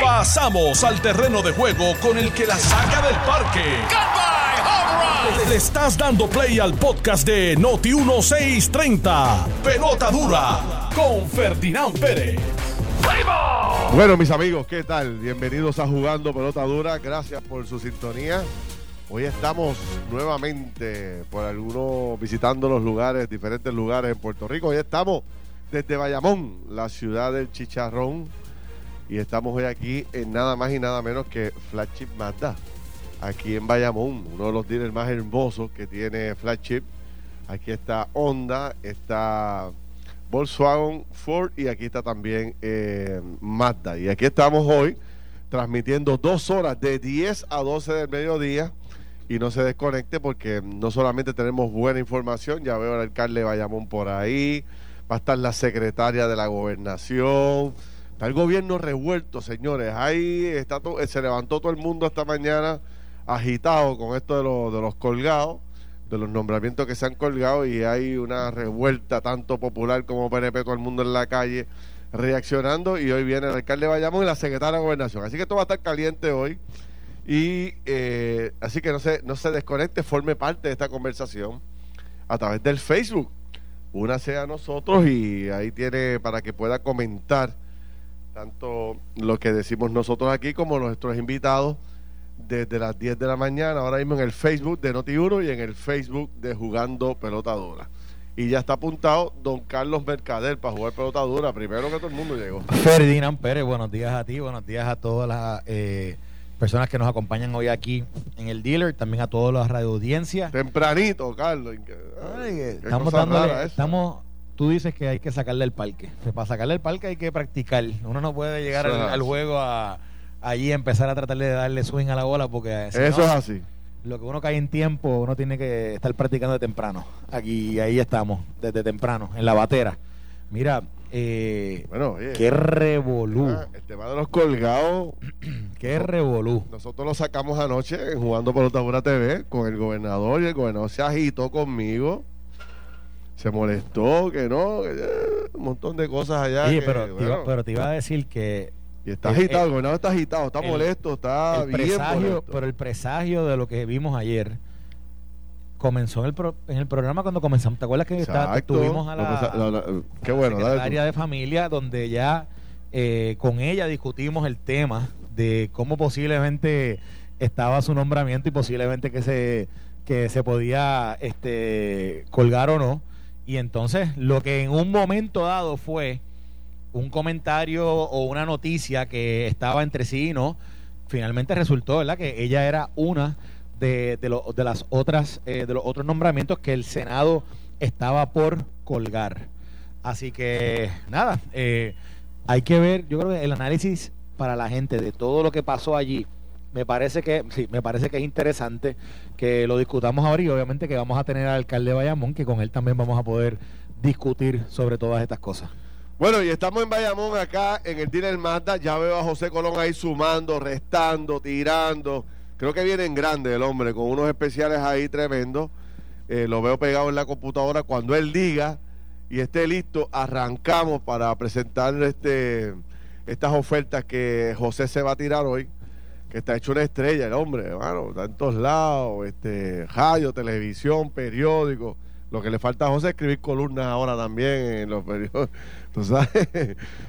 Pasamos al terreno de juego con el que la saca del parque. Le estás dando play al podcast de Noti 1630. Pelota dura con Ferdinand Pérez. Bueno, mis amigos, ¿qué tal? Bienvenidos a Jugando Pelota Dura. Gracias por su sintonía. Hoy estamos nuevamente por algunos visitando los lugares, diferentes lugares en Puerto Rico. Hoy estamos desde Bayamón, la ciudad del chicharrón. Y estamos hoy aquí en nada más y nada menos que Flagship Mazda. Aquí en Bayamón, uno de los dealers más hermosos que tiene Flagship. Aquí está Honda, está Volkswagen, Ford y aquí está también eh, Mazda. Y aquí estamos hoy transmitiendo dos horas de 10 a 12 del mediodía. Y no se desconecte porque no solamente tenemos buena información, ya veo al alcalde Bayamón por ahí, va a estar la secretaria de la gobernación, está el gobierno revuelto, señores. Ahí está to- se levantó todo el mundo esta mañana agitado con esto de, los de los colgados, de los nombramientos que se han colgado y hay una revuelta tanto popular como PNP, todo el mundo en la calle reaccionando y hoy viene el alcalde de Bayamón y la secretaria de gobernación. Así que esto va a estar caliente hoy y eh, así que no se, no se desconecte, forme parte de esta conversación a través del Facebook. Únase a nosotros y ahí tiene para que pueda comentar tanto lo que decimos nosotros aquí como nuestros invitados desde las 10 de la mañana, ahora mismo en el Facebook de Noti1 y en el Facebook de Jugando Pelota Dura. Y ya está apuntado don Carlos Mercader para jugar pelota dura. Primero que todo el mundo llegó. Ferdinand Pérez, buenos días a ti, buenos días a todas las eh, personas que nos acompañan hoy aquí en el dealer, también a todas las radioaudiencias. Tempranito, Carlos. Ay, Estamos dándole, estamos, tú dices que hay que sacarle el parque. Que para sacarle el parque hay que practicar. Uno no puede llegar al, juego a allí empezar a tratar de darle swing a la bola porque si Eso no, es así. lo que uno cae en tiempo, uno tiene que estar practicando de temprano. Aquí, ahí estamos, desde temprano, en la batera. Mira, eh, Bueno, oye. qué revolú, ah, El tema de los colgados, qué revolú. nosotros lo sacamos anoche Jugando Pelota Dura TV con el gobernador y el gobernador se agitó conmigo. Se molestó, que no, que, eh, un montón de cosas allá. Oye, que, pero, te iba, pero te iba a decir que y está el- agitado, el- el gobernador está agitado, está el- molesto, está el bien presagio, molesto. pero el presagio de lo que vimos ayer comenzó en el, pro- en el programa cuando comenzamos. ¿Te acuerdas que está- Exacto. tuvimos a la, la- la- qué bueno, tú. secretaria de familia donde ya eh, con ella discutimos el tema de cómo posiblemente estaba su nombramiento y posiblemente que se que se podía este colgar o no y entonces lo que en un momento dado fue un comentario o una noticia que estaba entre sí y no finalmente resultó verdad que ella era una de, de, de las otras eh, de los otros nombramientos que el senado estaba por colgar. Así que nada eh, hay que ver yo creo que el análisis para la gente de todo lo que pasó allí me parece que sí me parece que es interesante que lo discutamos ahora y obviamente que vamos a tener al alcalde de Bayamón que con él también vamos a poder discutir sobre todas estas cosas Bueno, y estamos en Bayamón acá en el dealer Mazda. Ya veo a José Colón ahí sumando, restando, tirando. Creo que viene en grande el hombre, con unos especiales ahí tremendos. Eh, lo veo pegado en la computadora. Cuando él diga y esté listo, arrancamos para presentar este, estas ofertas que José se va a tirar hoy. Que está hecho una estrella el hombre, hermano. Está en todos lados, este, radio, televisión, periódico. Lo que le falta a José es escribir columnas ahora también en los periódicos. ¿Tú sabes?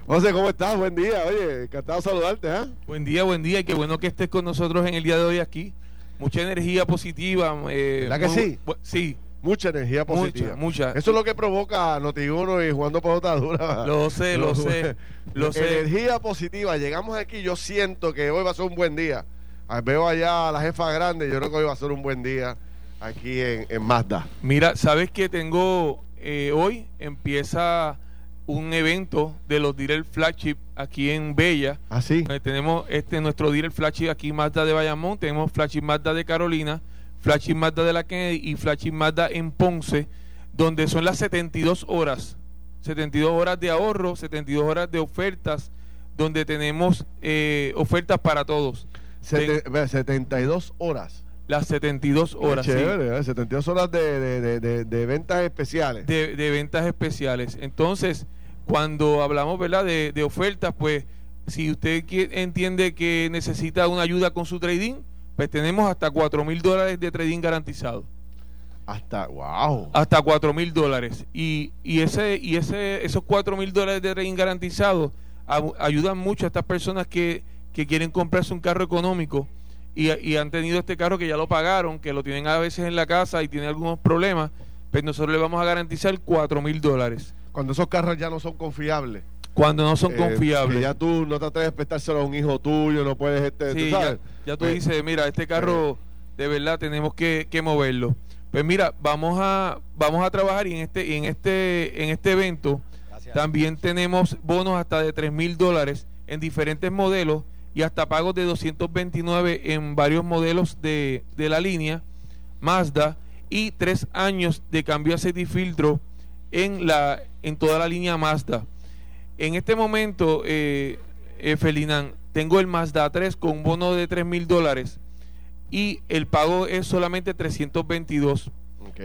José, ¿cómo estás? Buen día. Oye, encantado de saludarte, ¿ah? Buen día, buen día y qué bueno que estés con nosotros en el día de hoy aquí. Mucha energía positiva. Eh, ¿Verdad que muy- sí? Sí, Mucha energía positiva. mucha. Eso es lo que provoca Noti1 y jugando pelota dura. Lo sé, lo sé, lo sé. Energía positiva. Llegamos aquí, yo siento que hoy va a ser un buen día. Ah, Veo allá a la jefa grande, yo creo que hoy va a ser un buen día aquí en, en Mazda. Mira, sabes que tengo eh, hoy empieza un evento de los dealer flagship aquí en Bella. ¿Ah, sí? Eh, tenemos este nuestro dealer flagship aquí Mazda de Bayamón, tenemos flagship Mazda de Carolina, flagship Mazda de la Kennedy y flagship Mazda en Ponce, donde son las 72 horas, 72 horas de ahorro, 72 horas de ofertas, donde tenemos eh, ofertas para todos. Sete- ve, 72 horas. Las 72 horas Qué sí, chévere, ¿eh? 72 horas de, de- de- de- de ventas especiales. de, de ventas especiales. Entonces, cuando hablamos ¿verdad? De, de ofertas, pues si usted entiende que necesita una ayuda con su trading, pues tenemos hasta 4 mil dólares de trading garantizado. Hasta, wow. Hasta 4 mil dólares. Y, y, ese, y ese, esos 4 mil dólares de trading garantizado ayudan mucho a estas personas que, que quieren comprarse un carro económico y, y, han tenido este carro que ya lo pagaron, que lo tienen a veces en la casa y tienen algunos problemas, pues nosotros le vamos a garantizar 4 mil dólares. Cuando esos carros ya no son confiables. Cuando no son eh, confiables. ya tú no te atreves a prestárselo a un hijo tuyo, no puedes... Este, sí, Ya, tú pues, dices, mira, este carro de verdad tenemos que, que, moverlo. Pues mira, vamos a vamos a trabajar y en este en este en este evento también tenemos bonos hasta de 3 mil dólares en diferentes modelos y hasta pagos de 229 en varios modelos de, de la línea Mazda y tres años de cambio aceite y filtro en la en toda la línea Mazda. En este momento, eh, eh tengo el Mazda 3 con un bono de 3 mil dólares y el pago es solamente 322.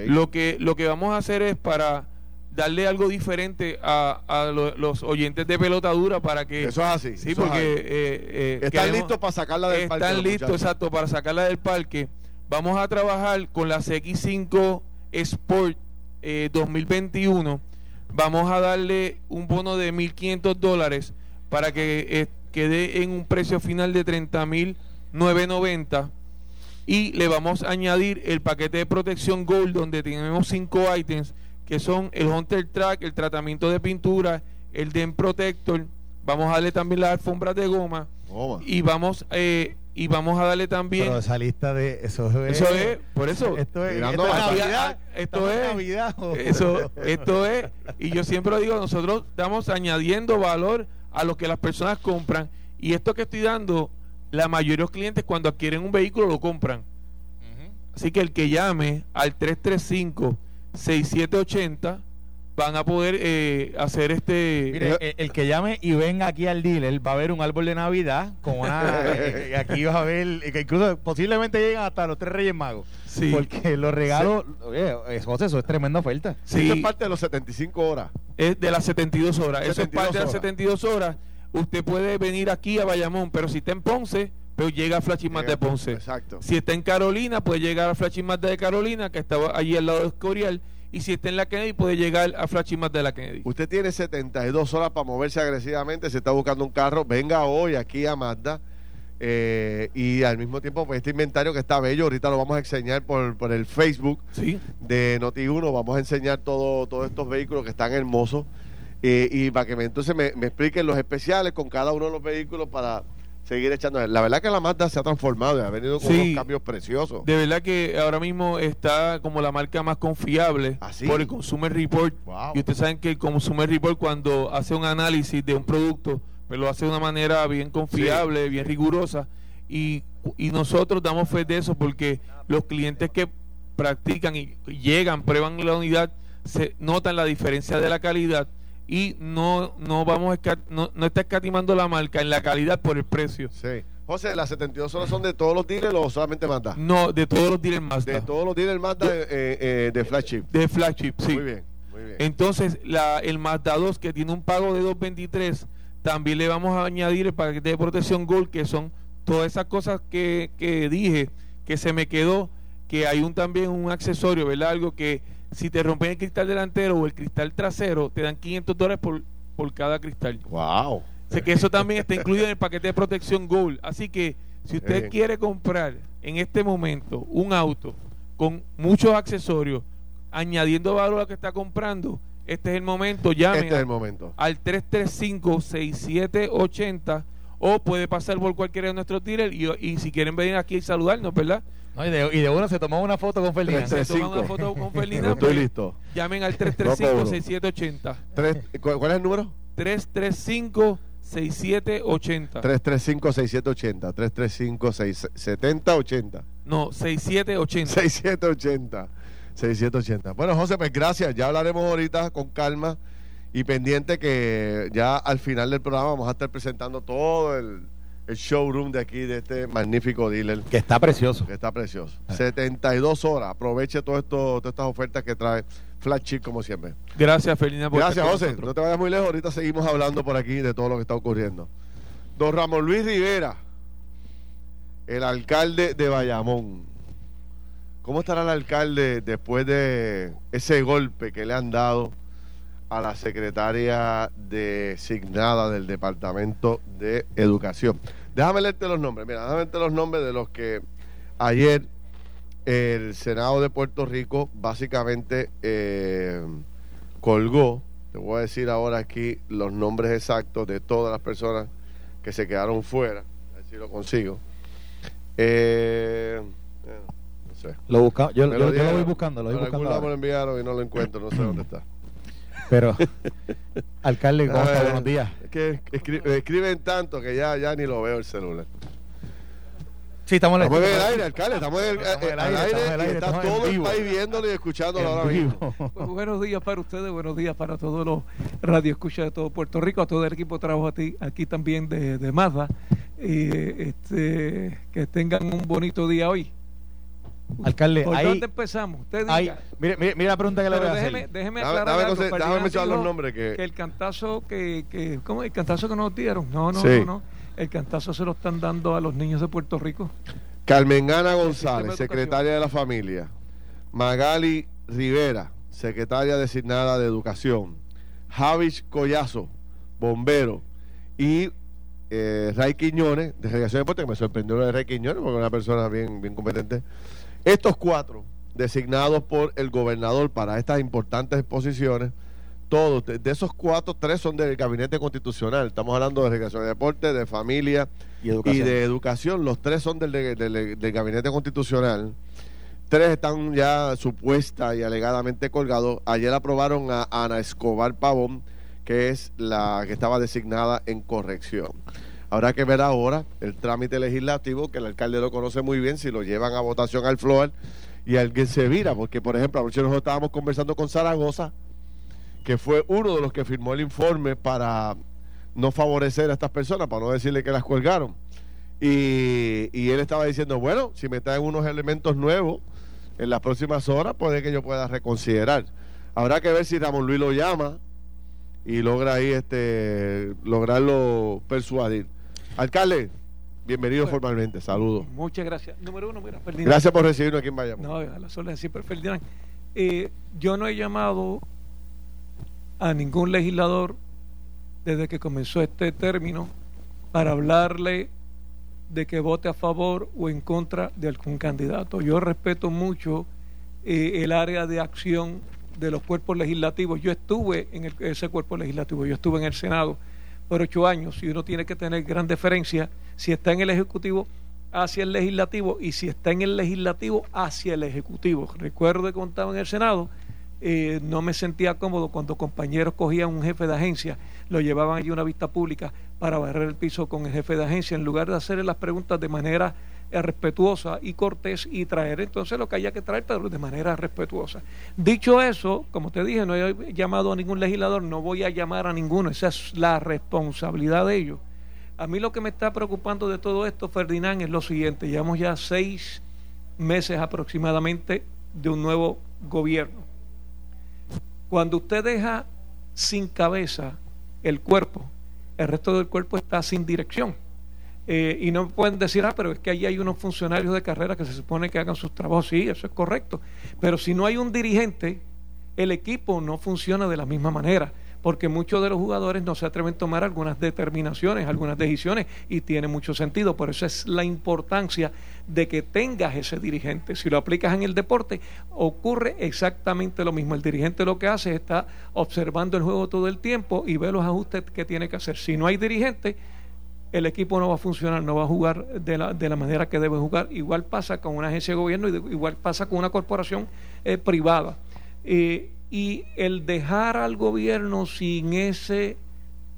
Lo, que, lo que vamos a hacer es para darle algo diferente a, los oyentes de pelota dura para que eso es así sí porque eh, eh, están listos para sacarla del parque están listos exacto para sacarla del parque. Vamos a trabajar con la CX5 Sport 2021 eh, vamos a darle un bono de 1.500 dólares para que quede en un precio final de 30.990 y le vamos a añadir el paquete de protección Gold donde tenemos cinco ítems que son el Hunter Track, el tratamiento de pintura, el Den Protector, vamos a darle también las alfombras de goma, y vamos eh, y vamos a darle también Pero esa lista de eso es, eso es por eso esto es, esto es Navidad, esto es Navidad, eso esto es y yo siempre lo digo nosotros estamos añadiendo valor a lo que las personas compran y esto que estoy dando la mayoría de los clientes cuando adquieren un vehículo lo compran. Así que el que llame al 335 6780 van a poder eh, hacer este Mire, el, que llame y venga aquí al dealer va a ver un árbol de navidad con una eh, aquí vas a ver que incluso posiblemente llegan hasta los tres reyes magos sí. porque los regalos eso, es tremenda oferta sí. es parte de los 75 horas es de las 72 horas eso es parte de las 72 horas usted puede venir aquí a Bayamón pero si está en Ponce pero llega a Flashing de Ponce. Exacto. Si está en Carolina, puede llegar a Flashing de Carolina, que estaba allí al lado de Escorial. Y si está en la Kennedy, puede llegar a Flashing de la Kennedy. Usted tiene 72 horas para moverse agresivamente. Se está buscando un carro. Venga hoy aquí a Mazda. Eh, y al mismo tiempo, pues este inventario que está bello, ahorita lo vamos a enseñar por, por el Facebook de Noti1. Vamos a enseñar todo, todos estos vehículos que están hermosos. Eh, y para que me, entonces me, me expliquen los especiales con cada uno de los vehículos para seguir echando. La verdad que la Mazda se ha transformado y ha venido con unos cambios preciosos. De verdad que ahora mismo está como la marca más confiable ¿Ah, por el Consumer Report. Y ustedes saben que el Consumer Report cuando hace un análisis de un producto, pues lo hace de una manera bien confiable, bien rigurosa. Y, y nosotros damos fe de eso porque los clientes que practican y llegan, prueban la unidad, se notan la diferencia de la calidad y no no vamos a no, no está escatimando la marca en la calidad por el precio. Sí. José, ¿las 72 horas son de todos los dealers o solamente Mazda? No, de todos los dealers Mazda. De todos los dealers Mazda de, eh, eh, de flagship. De flagship, sí. Muy bien, muy bien. Entonces, la, el Mazda 2 que tiene un pago de 223, también le vamos a añadir el paquete de protección Gold, que son todas esas cosas que, que dije, que se me quedó, que hay un también un accesorio, ¿verdad? Algo que si te rompen el cristal delantero o el cristal trasero, te dan 500 dólares por, por cada cristal. ¡Wow! Sé que eso también está incluido en el paquete de protección Gold. Así que si usted quiere comprar en este momento un auto con muchos accesorios, añadiendo valor a lo que está comprando, este es el momento. Llame este es el momento. al 335-6780 o puede pasar por cualquiera de nuestros dealers y, y si quieren venir aquí y saludarnos, ¿verdad? Y, de, y, de, uno se tomó una foto con Ferdinand. Se tomó una foto con Ferdinand. Estoy listo. Llamen al 335-6780. ¿Cuál es el número? 335-6780. 335-6780. 335-7080. No, 6780. 6780. 6780. Bueno, José, pues gracias. Ya hablaremos ahorita con calma y pendiente que ya al final del programa vamos a estar presentando todo el el showroom de aquí, de este magnífico dealer. Que está precioso. Que está precioso. 72 ah. horas. Aproveche todo esto, todas estas ofertas que trae Flat Chip como siempre. Gracias, Felina. Gracias, José. No te vayas muy lejos. Ahorita seguimos hablando por aquí de todo lo que está ocurriendo. Don Ramón Luis Rivera, el alcalde de Bayamón. ¿Cómo estará el alcalde después de ese golpe que le han dado a la secretaria designada del Departamento de Educación? Déjame leerte los nombres. Mira, déjame leerte los nombres de los que ayer el Senado de Puerto Rico básicamente eh, colgó. Te voy a decir ahora aquí los nombres exactos de todas las personas que se quedaron fuera. A ver si lo consigo. Eh, eh, no sé. Lo busca, yo, yo- lo voy buscando, lo voy Por algún buscando. lado me lo enviaron y no lo encuentro, no sé dónde está. Pero, alcalde, ¿cómo está? Buenos días. Es que escri- escriben tanto que ya, ya ni lo veo el celular. Sí, estamos Estamos en el aire, alcalde, estamos en el, Estamos aire, y está estamos todo el país viéndolo y escuchándolo ahora mismo. Pues buenos días para ustedes, buenos días para todos los radioescuchas de todo Puerto Rico, a todo el equipo de trabajo aquí, aquí también de, de Mazda. Y, este, que tengan un bonito día hoy. Alcalde, ¿Por ahí- dónde empezamos? Usted diga. Ay, mire, mire, mire la pregunta que le voy a déjeme, hacer. déjeme aclarar dame algo. conse- déjame mencionar los nombres que- el cantazo que, que ¿cómo el cantazo que nos dieron? No, no, Sí. no, no. El cantazo se lo están dando a los niños de Puerto Rico. Carmen Ana sistema de González, secretaria de la familia. Magali Rivera, secretaria designada de educación. Javis Collazo, bombero. Y eh, Ray Quiñones, de Delegación de Deporte, que me sorprendió lo de Ray Quiñones, porque es una persona bien, bien competente. Estos cuatro, designados por el gobernador para estas importantes posiciones, todos, de, esos cuatro, tres son del gabinete constitucional. Estamos hablando de Delegación de Deporte, de familia, Y de educación, los tres son del, del- del- del gabinete constitucional. Tres están ya supuesta y alegadamente colgados. Ayer aprobaron a Ana Escobar Pavón, que es la que estaba designada en corrección. Habrá que ver ahora el trámite legislativo, que el alcalde lo conoce muy bien, si lo llevan a votación al FLOAR y alguien se vira, porque por ejemplo, anoche nosotros estábamos conversando con Zaragoza, que fue uno de los que firmó el informe para no favorecer a estas personas, para no decirle que las colgaron. Y, y él estaba diciendo, bueno, si me traen unos elementos nuevos en las próximas horas, puede que yo pueda reconsiderar. Habrá que ver si Ramón Luis lo llama y logra ahí este lograrlo persuadir. Alcalde, bienvenido Bueno. formalmente, saludos. Muchas gracias. Número uno, mira, Ferdinand. Gracias por recibirnos aquí en Bayamón. No, a las órdenes siempre, Ferdinand. Eh, yo no he llamado a ningún legislador desde que comenzó este término para hablarle de que vote a favor o en contra de algún candidato. Yo respeto mucho eh, el área de acción de los cuerpos legislativos. Yo estuve en el- ese cuerpo legislativo, yo estuve en el Senado por ocho años y uno tiene que tener gran deferencia si está en el Ejecutivo hacia el Legislativo y si está en el Legislativo hacia el Ejecutivo. Recuerdo que cuando estaba en el Senado, eh, no me sentía cómodo cuando compañeros cogían un jefe de agencia, lo llevaban allí a una vista pública para barrer el piso con el jefe de agencia, en lugar de hacerle las preguntas de manera respetuosa y cortés y traer entonces lo que haya que traer, de manera respetuosa. Dicho eso, como te dije, no he llamado a ningún legislador, no voy a llamar a ninguno, esa es la responsabilidad de ellos. A mí lo que me está preocupando de todo esto, Ferdinand, es lo siguiente. Llevamos ya seis meses aproximadamente de un nuevo gobierno. Cuando usted deja sin cabeza el cuerpo, el resto del cuerpo está sin dirección. Eh, y no pueden decir, ah, pero es que allí hay unos funcionarios de carrera que se supone que hagan sus trabajos. Sí, eso es correcto. Pero si no hay un dirigente, el equipo no funciona de la misma manera, porque muchos de los jugadores no se atreven a tomar algunas determinaciones, algunas decisiones, y tiene mucho sentido. Por eso es la importancia de que tengas ese dirigente. Si lo aplicas en el deporte, ocurre exactamente lo mismo. El dirigente lo que hace es está observando el juego todo el tiempo y ve los ajustes que tiene que hacer. Si no hay dirigente, el equipo no va a funcionar, no va a jugar de la, de la manera que debe jugar. Igual pasa con una agencia de gobierno igual pasa con una corporación eh, privada. Eh, y el dejar al gobierno sin ese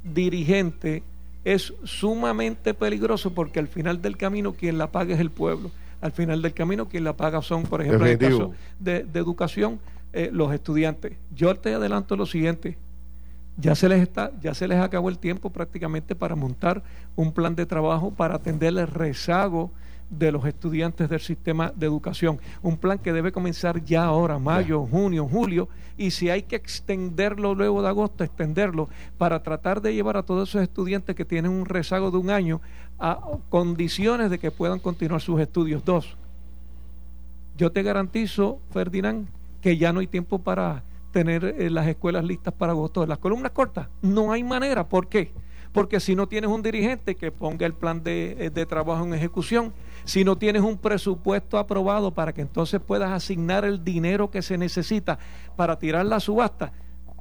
dirigente es sumamente peligroso porque al final del camino quien la paga es el pueblo. Al final del camino quien la paga son, por ejemplo, en el caso de, de educación, eh, los estudiantes. Yo te adelanto lo siguiente, ya se les está, ya se les acabó el tiempo prácticamente para montar un plan de trabajo para atender el rezago de los estudiantes del sistema de educación. Un plan que debe comenzar ya ahora, mayo, junio, julio, y si hay que extenderlo luego de agosto, extenderlo para tratar de llevar a todos esos estudiantes que tienen un rezago de un año a condiciones de que puedan continuar sus estudios. Dos, yo te garantizo, Ferdinand, que ya no hay tiempo para tener eh, las escuelas listas para agosto. Las columnas cortas, no hay manera. ¿Por qué? Porque si no tienes un dirigente que ponga el plan de, eh, de trabajo en ejecución, si no tienes un presupuesto aprobado para que entonces puedas asignar el dinero que se necesita para tirar la subasta,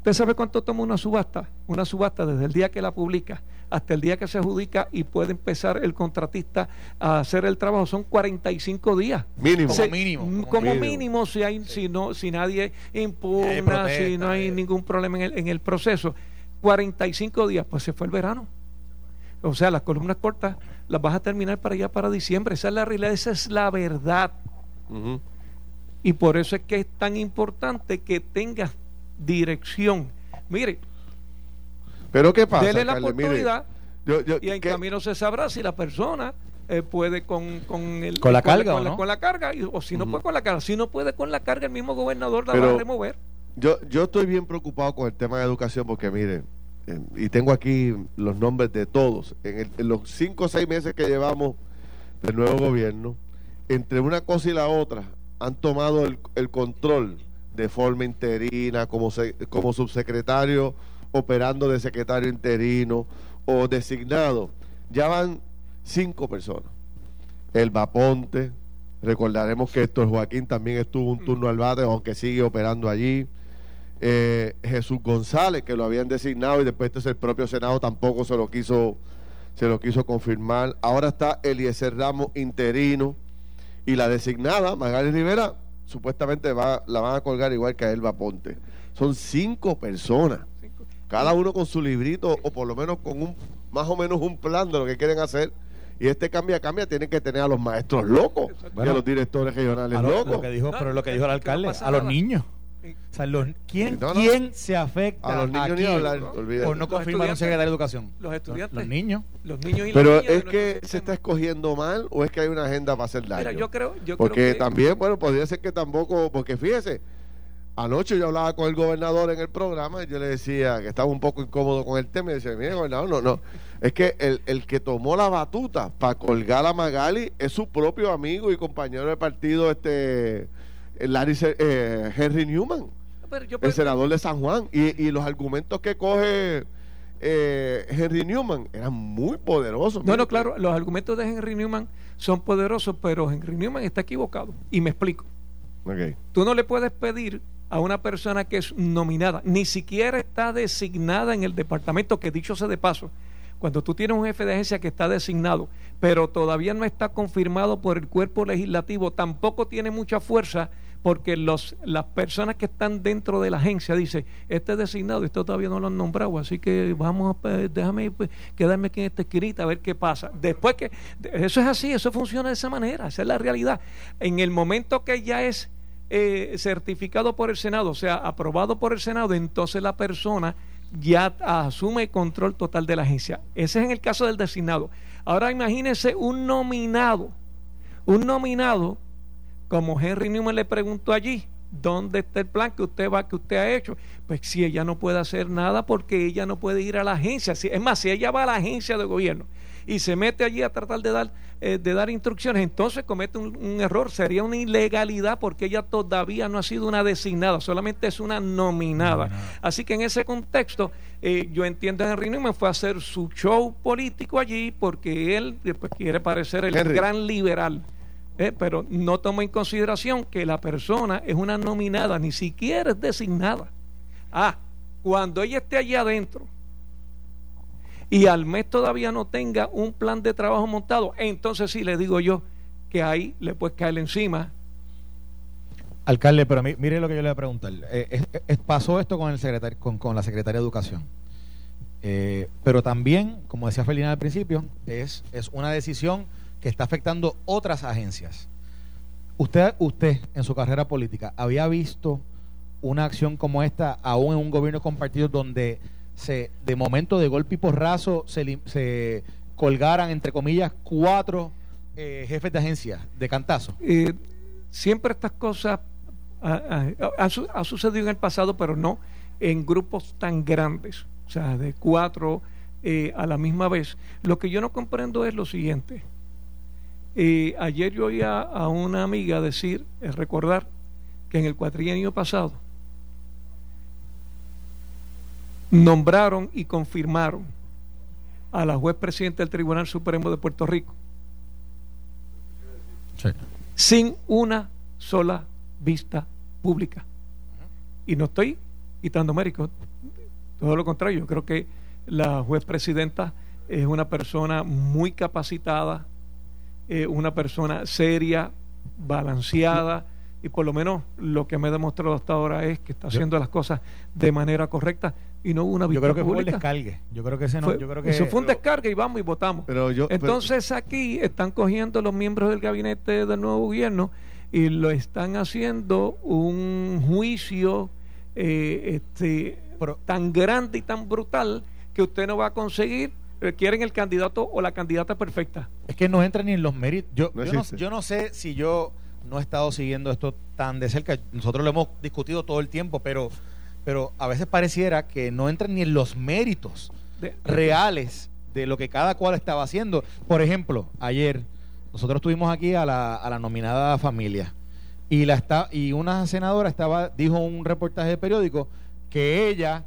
¿usted sabe cuánto toma una subasta? Una subasta desde el día que la publica hasta el día que se adjudica y puede empezar el contratista a hacer el trabajo son 45 días. Mínimo. Se- Como mínimo, mm, como Como mínimo. mínimo, si, hay, si, no, si nadie impugna, Hay protesta, si no hay eh. ningún problema en el, en el proceso. 45 días, pues se fue el verano. O sea, las columnas cortas las vas a terminar para allá para diciembre. Esa es la realidad, esa es la verdad. Y por eso es que es tan importante que tengas dirección. Mire, Pero ¿qué pasa? dele la Carles? Mire, oportunidad yo- yo- y en ¿qué- camino se sabrá si la persona eh, puede con, con, el, Con la carga, con, ¿o la, con la carga y- o si no puede con la carga. Si no puede con la carga, el mismo gobernador la Pero- va a remover. Yo, yo estoy bien preocupado con el tema de educación porque, mire, eh, y tengo aquí los nombres de todos. En, el- en los cinco o seis meses que llevamos del nuevo gobierno, entre una cosa y la otra, han tomado el, el control de forma interina, como, se- como subsecretario, operando de secretario interino o designado. Ya van cinco personas. El Vaponte, recordaremos que Héctor Joaquín también estuvo un turno al bate, aunque sigue operando allí. Eh, Jesús González, que lo habían designado y después entonces el propio Senado tampoco se lo quiso, se lo quiso confirmar. Ahora está Eliezer Ramos interino y la designada, Magali Rivera, supuestamente va, la van a colgar igual que a Elba Ponte. Son cinco personas, cada uno con su librito o por lo menos con un más o menos un plan de lo que quieren hacer. Y este cambia, cambia, tienen que tener a los maestros locos y a los directores regionales A lo, locos. lo que dijo, No, pero lo que dijo el alcalde, a los nada. niños. O sea, los- ¿quién, No, no. quién se afecta A los niños aquí ni hablar, olvídate. por no Los confirmar un secretario de educación? Los estudiantes. Los niños. Los niños y Pero es que se está escogiendo mal o es que hay una agenda para hacer daño. Mira, yo creo, yo porque creo que también, bueno, podría ser que tampoco, porque fíjese, anoche yo hablaba con el gobernador en el programa y yo le decía que estaba un poco incómodo con el tema y decía, mire, gobernador, no, no, es que el, el que tomó la batuta para colgar a Magali es su propio amigo y compañero de partido, este, Larry, Se- eh, Henry Newman, pero yo el senador de San Juan, y, y los argumentos que coge eh, Henry Newman eran muy poderosos. No, no, claro, los argumentos de Henry Newman son poderosos, pero Henry Newman está equivocado. Y me explico. Ok. Tú no le puedes pedir a una persona que es nominada, ni siquiera está designada en el departamento, que dicho sea de paso, cuando tú tienes un jefe de agencia que está designado, pero todavía no está confirmado por el cuerpo legislativo, tampoco tiene mucha fuerza porque los, las personas que están dentro de la agencia dicen, este es designado, esto todavía no lo han nombrado, así que vamos a, pe- déjame pues, quedarme aquí en esta esquinita a ver qué pasa. Después que, eso es así, eso funciona de esa manera, esa es la realidad. En el momento que ya es eh, certificado por el Senado, o sea, aprobado por el Senado, entonces la persona ya asume control total de la agencia. Ese es en el caso del designado. Ahora imagínese un nominado, un nominado, como Henry Newman le preguntó allí, ¿dónde está el plan que usted va, que usted ha hecho? Pues si ella no puede hacer nada porque ella no puede ir a la agencia. Si- es más, si ella va a la agencia de gobierno y se mete allí a tratar de dar, eh, de dar instrucciones, entonces comete un, un error, sería una ilegalidad porque ella todavía no ha sido una designada, solamente es una nominada. Así que en ese contexto, eh, yo entiendo que Henry Newman fue a hacer su show político allí porque él pues, quiere parecer el Henry. gran liberal. Eh, pero no toma en consideración que la persona es una nominada, ni siquiera es designada. Ah, cuando ella esté allí adentro y al mes todavía no tenga un plan de trabajo montado, entonces sí le digo yo que ahí le puedes caer encima. Alcalde, pero mi- mire lo que yo le voy a preguntar. Eh, es- pasó esto con, el secretario, con, con la secretaria de Educación. Eh, pero también, como decía Felina al principio, es, es una decisión que está afectando otras agencias. Usted, usted, en su carrera política, ¿había visto una acción como esta aún en un gobierno compartido donde se, de momento, de golpe y porrazo, se, se colgaran, entre comillas, cuatro eh, jefes de agencia de cantazo. Eh, siempre estas cosas ha, sucedido en el pasado, pero no en grupos tan grandes, o sea, de cuatro eh, a la misma vez. Lo que yo no comprendo es lo siguiente. Ayer yo oía a una amiga decir, es recordar, que en el cuatrienio pasado nombraron y confirmaron a la juez presidente del Tribunal Supremo de Puerto Rico sin una sola vista pública. Y no estoy quitando méritos, todo lo contrario, yo creo que la juez presidenta es una persona muy capacitada, eh, una persona seria, balanceada y por lo menos lo que me ha demostrado hasta ahora es que está haciendo las cosas de manera correcta y no una Yo creo que fue el descargue. Yo creo que ese no, yo creo que eso fue un descargue y vamos y votamos. Pero yo, Entonces aquí están cogiendo los miembros del gabinete del nuevo gobierno y lo están haciendo un juicio eh, este, tan grande y tan brutal que usted no va a conseguir quieren el candidato o la candidata perfecta. Es que no entra ni en los méritos. Yo, yo no sé si yo no he estado siguiendo esto tan de cerca. Nosotros lo hemos discutido todo el tiempo, pero, pero a veces pareciera que no entran ni en los méritos reales de lo que cada cual estaba haciendo. Por ejemplo, ayer nosotros tuvimos aquí a la, a la nominada familia y la está, y una senadora estaba dijo un reportaje de periódico que ella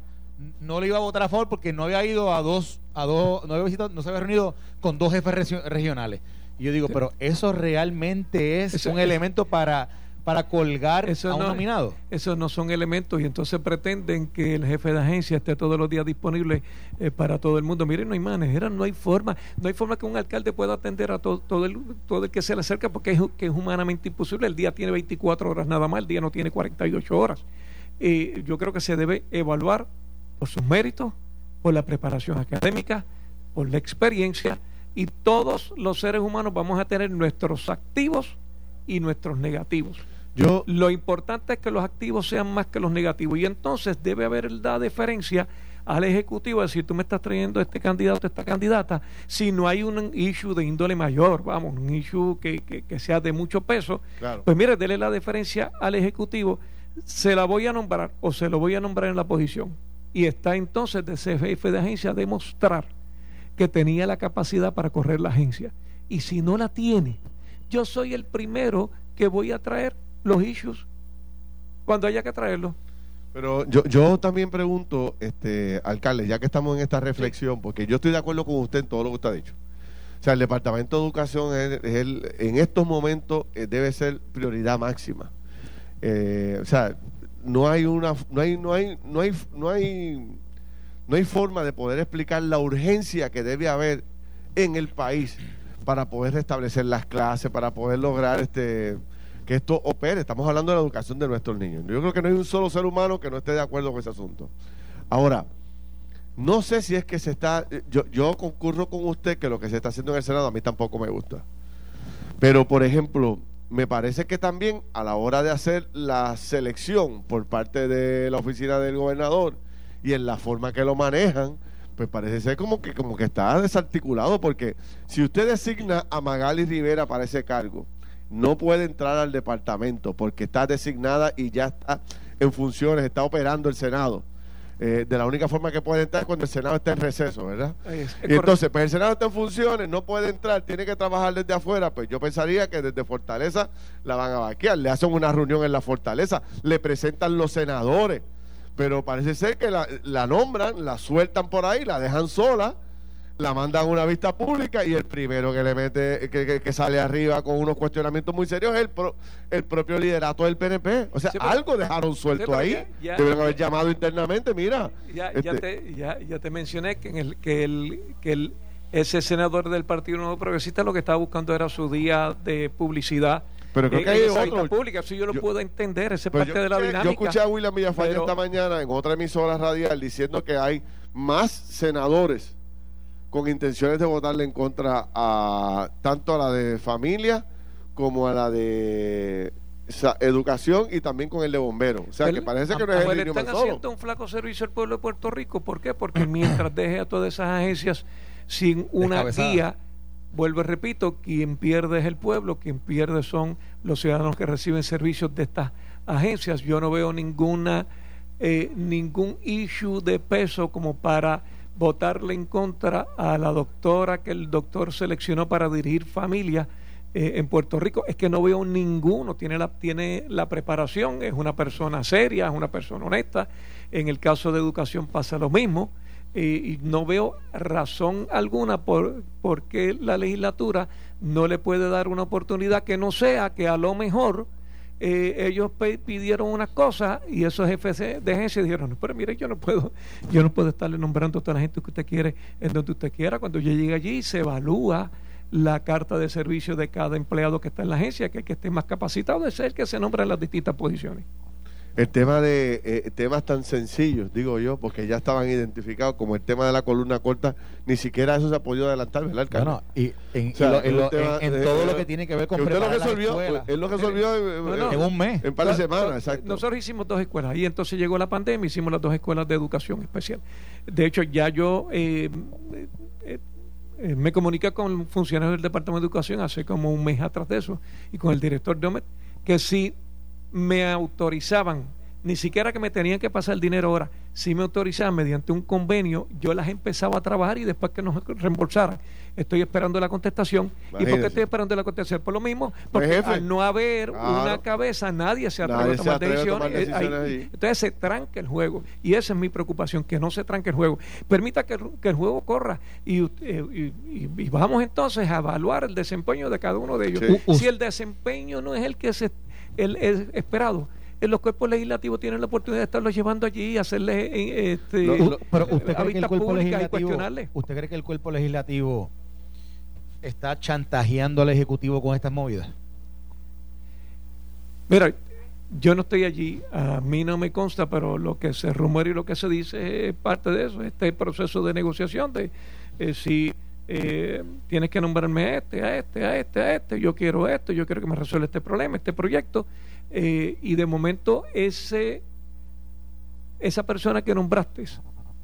no le iba a votar a favor porque no había ido a dos a dos no había visitado, no se había reunido con dos jefes regionales y yo digo, pero eso realmente es un elemento para, para colgar a un nominado. Esos no son elementos y entonces pretenden que el jefe de agencia esté todos los días disponible eh, para todo el mundo. Miren, no hay manera, no hay forma, no hay forma que un alcalde pueda atender a todo, todo, el, todo el que se le acerca porque es, que es humanamente imposible. El día tiene 24 horas nada más, el día no tiene 48 horas. Eh, yo creo que se debe evaluar por sus méritos, por la preparación académica, por la experiencia y todos los seres humanos vamos a tener nuestros activos y nuestros negativos. Yo, lo importante es que los activos sean más que los negativos y entonces debe haber la diferencia al ejecutivo decir tú me estás trayendo este candidato, esta candidata, si no hay un issue de índole mayor, vamos, un issue que, que, sea de mucho peso, pues mire, dele la diferencia al ejecutivo, se la voy a nombrar o se lo voy a nombrar en la posición. Y está entonces de ese jefe de agencia demostrar que tenía la capacidad para correr la agencia. Y si no la tiene, yo soy el primero que voy a traer los issues cuando haya que traerlos. Pero yo, yo también pregunto, este, alcalde, ya que estamos en esta reflexión, porque yo estoy de acuerdo con usted en todo lo que usted ha dicho. O sea, el Departamento de Educación es, el, en estos momentos eh, debe ser prioridad máxima. Eh, o sea, no hay una, no hay, no hay, no hay, no hay no hay forma de poder explicar la urgencia que debe haber en el país para poder restablecer las clases, para poder lograr este que esto opere. Estamos hablando de la educación de nuestros niños. Yo creo que no hay un solo ser humano que no esté de acuerdo con ese asunto. Ahora, no sé si es que se está, yo, yo concurro con usted que lo que se está haciendo en el Senado a mí tampoco me gusta. Pero, por ejemplo, me parece que también a la hora de hacer la selección por parte de la oficina del gobernador, y en la forma que lo manejan, pues parece ser como que, como que está desarticulado, porque si usted designa a Magali Rivera para ese cargo, no puede entrar al departamento porque está designada y ya está en funciones, está operando el Senado. Eh, de la única forma que puede entrar es cuando el Senado está en receso, ¿verdad? y entonces, pues el Senado está en funciones, no puede entrar, tiene que trabajar desde afuera, pues yo pensaría que desde Fortaleza la van a vaquear, le hacen una reunión en la Fortaleza, le presentan los senadores pero parece ser que la, nombran, la sueltan por ahí, la dejan sola, la mandan a una vista pública y el primero que le mete, que, sale arriba con unos cuestionamientos muy serios es el, el propio liderato del PNP. O sea, algo dejaron suelto ahí. Ya, haber llamado internamente, mira. Ya, ya, este te, ya, te mencioné que, en el, que, el, que el, ese senador del Partido Nuevo Progresista lo que estaba buscando era su día de publicidad pero creo que hay otro. pública, si yo lo puedo entender, esa es parte de la dinámica. Yo escuché a William Villafañe esta mañana en otra emisora radial diciendo que hay más senadores con intenciones de votarle en contra a tanto a la de familia como a la de educación y también con el de bomberos. O sea, que parece que no es el le están haciendo un flaco servicio al pueblo de Puerto Rico. ¿Por qué? Porque mientras deje a todas esas agencias sin una guía vuelvo y repito, quien pierde es el pueblo, quien pierde son los ciudadanos que reciben servicios de estas agencias. Yo no veo ninguna eh, ningún issue de peso como para votarle en contra a la doctora que el doctor seleccionó para dirigir familia eh, en Puerto Rico. Es que no veo ninguno, tiene la, tiene la preparación, es una persona seria, es una persona honesta. En el caso de educación pasa lo mismo. y no veo razón alguna por, por qué la legislatura no le puede dar una oportunidad que no sea que a lo mejor eh, ellos pidieron unas cosas y esos jefes de agencia dijeron, pero mire, yo no puedo, yo no puedo estarle nombrando a toda la gente que usted quiere en donde usted quiera. Cuando yo llegue allí se evalúa la carta de servicio de cada empleado que está en la agencia, que el que esté más capacitado es el que se nombra en las distintas posiciones. El tema de eh, temas tan sencillos, digo yo, porque ya estaban identificados como el tema de la columna corta, ni siquiera eso se ha podido adelantar, ¿verdad, Bueno, y en, todo lo que tiene que ver con preparar lo resolvió, Él lo resolvió en, un mes. En un par de semanas, exacto. Nosotros hicimos dos escuelas y entonces llegó la pandemia, hicimos las dos escuelas de educación especial. De hecho, ya yo eh, eh, eh me comuniqué con funcionarios del Departamento de Educación hace como un mes atrás de eso y con el director de OMED, que si me autorizaban, ni siquiera que me tenían que pasar el dinero ahora, si me autorizaban mediante un convenio, yo las empezaba a trabajar y después que nos reembolsaran. Estoy esperando la contestación. ¿Y por qué estoy esperando la contestación? Por lo mismo, pues, porque al no haber una cabeza, nadie se atreve, a, tomar decisiones. Eh, entonces se tranca el juego. Y esa es mi preocupación, que no se tranque el juego. Permita que, el juego corra y, eh, y, vamos entonces a evaluar el desempeño de cada uno de ellos. Si el desempeño no es el que se el, esperado. Los cuerpos legislativos tienen la oportunidad de estarlos llevando allí y hacerles eh, este, pero usted cree que el cuerpo legislativo usted cree que el cuerpo legislativo está chantajeando al ejecutivo con estas movidas mira yo no estoy allí a mí no me consta pero lo que se rumora y lo que se dice es parte de eso este proceso de negociación de eh, si eh, tienes que nombrarme a este, a este, a este, a este, yo quiero esto, yo quiero que me resuelva este problema, este proyecto, eh, y de momento ese, esa persona que nombraste,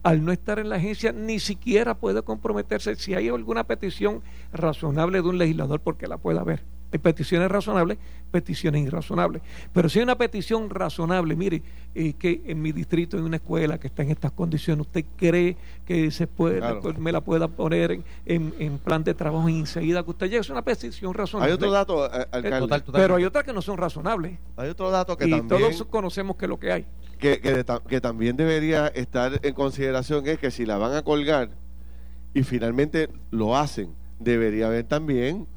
al no estar en la agencia, ni siquiera puede comprometerse si hay alguna petición razonable de un legislador, porque la pueda haber peticiones razonables, peticiones irrazonables. Pero si hay una petición razonable, mire, eh, que en mi distrito hay una escuela que está en estas condiciones, ¿usted cree que se puede, me la pueda poner en, plan de trabajo enseguida que usted llegue? Es una petición razonable. Hay otro dato, eh, eh, alcalde. Pero hay otras que no son razonables. Hay otro dato que y también... todos conocemos que es lo que hay. Que, que, que también debería estar en consideración es que si la van a colgar y finalmente lo hacen, debería haber también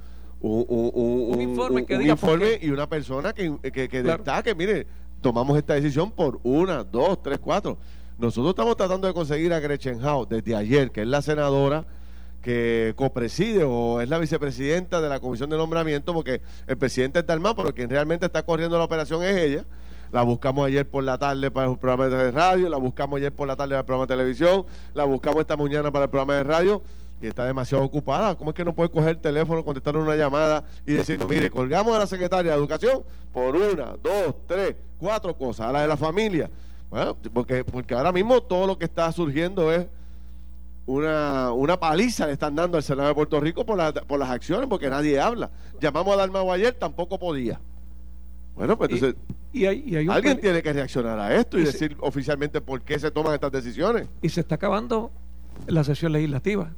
un, informe, y una persona que, que, destaque, mire, tomamos esta decisión por una, dos, tres, cuatro. Nosotros estamos tratando de conseguir a Gretchen Howe desde ayer, que es la senadora que copreside o es la vicepresidenta de la Comisión de Nombramiento, porque el presidente está mal, pero quien realmente está corriendo la operación es ella. La buscamos ayer por la tarde para el programa de radio, la buscamos ayer por la tarde para el programa de televisión, la buscamos esta mañana para el programa de radio y está demasiado ocupada. ¿Cómo es que no puede coger el teléfono, contestar una llamada y decir, mire, colgamos a la secretaria de Educación por una, dos, tres, cuatro cosas, a la de la familia? Bueno, porque, porque ahora mismo todo lo que está surgiendo es una, una paliza le están dando al Senado de Puerto Rico por, por las acciones, porque nadie habla. Llamamos a Dalmau ayer, tampoco podía. Bueno, pues entonces y, alguien tiene que reaccionar a esto y, decir oficialmente por qué se toman estas decisiones. Y se está acabando la sesión legislativa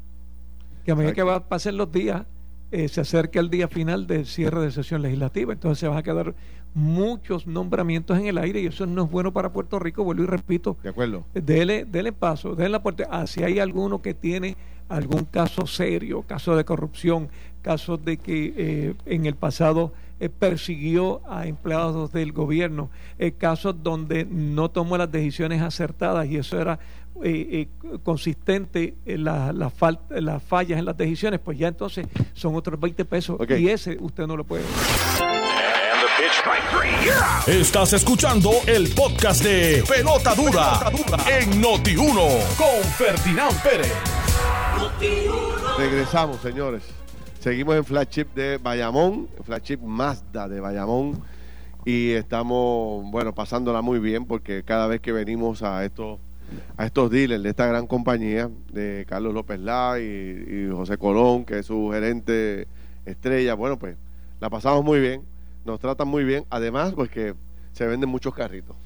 que a medida que va, pasen los días, eh, se acerca el día final del cierre de sesión legislativa. Entonces se van a quedar muchos nombramientos en el aire y eso no es bueno para Puerto Rico, vuelvo y repito. De acuerdo. Dele, dele paso, denle la puerta. Ah, si hay alguno que tiene algún caso serio, caso de corrupción, casos de que eh, en el pasado eh, persiguió a empleados del gobierno, casos donde no tomó las decisiones acertadas y eso era eh, eh, consistente en la, la las fallas en las decisiones, pues ya entonces son otros 20 pesos y ese usted no lo puede. Estás escuchando el podcast de Pelota Dura, en Noti1 con Ferdinand Pérez. Regresamos, señores. Seguimos en flagship de Bayamón, flagship Mazda de Bayamón y estamos, bueno, pasándola muy bien porque cada vez que venimos a estos a estos dealers de esta gran compañía, de Carlos López La y, José Colón, que es su gerente estrella. Bueno, pues la pasamos muy bien, nos tratan muy bien. Además, pues que se venden muchos carritos.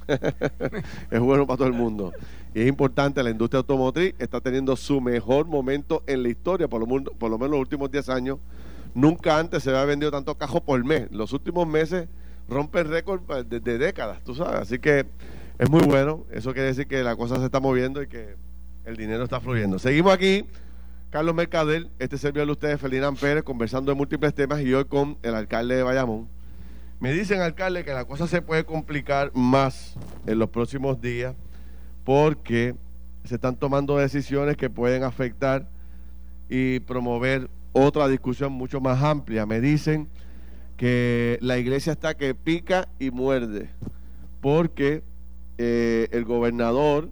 es bueno para todo el mundo. Y es importante, la industria automotriz está teniendo su mejor momento en la historia, por lo, por lo menos los últimos 10 años. Nunca antes se había vendido tanto cajo por mes. Los últimos meses rompen récord pues, de, de décadas, tú sabes. Así que es muy bueno. Eso quiere decir que la cosa se está moviendo y que el dinero está fluyendo. Seguimos aquí. Carlos Mercader, este servidor de ustedes, Ferdinand Pérez, conversando de múltiples temas y hoy con el alcalde de Bayamón. Me dicen, alcalde, que la cosa se puede complicar más en los próximos días porque se están tomando decisiones que pueden afectar y promover otra discusión mucho más amplia. Me dicen que la iglesia está que pica y muerde porque eh, el gobernador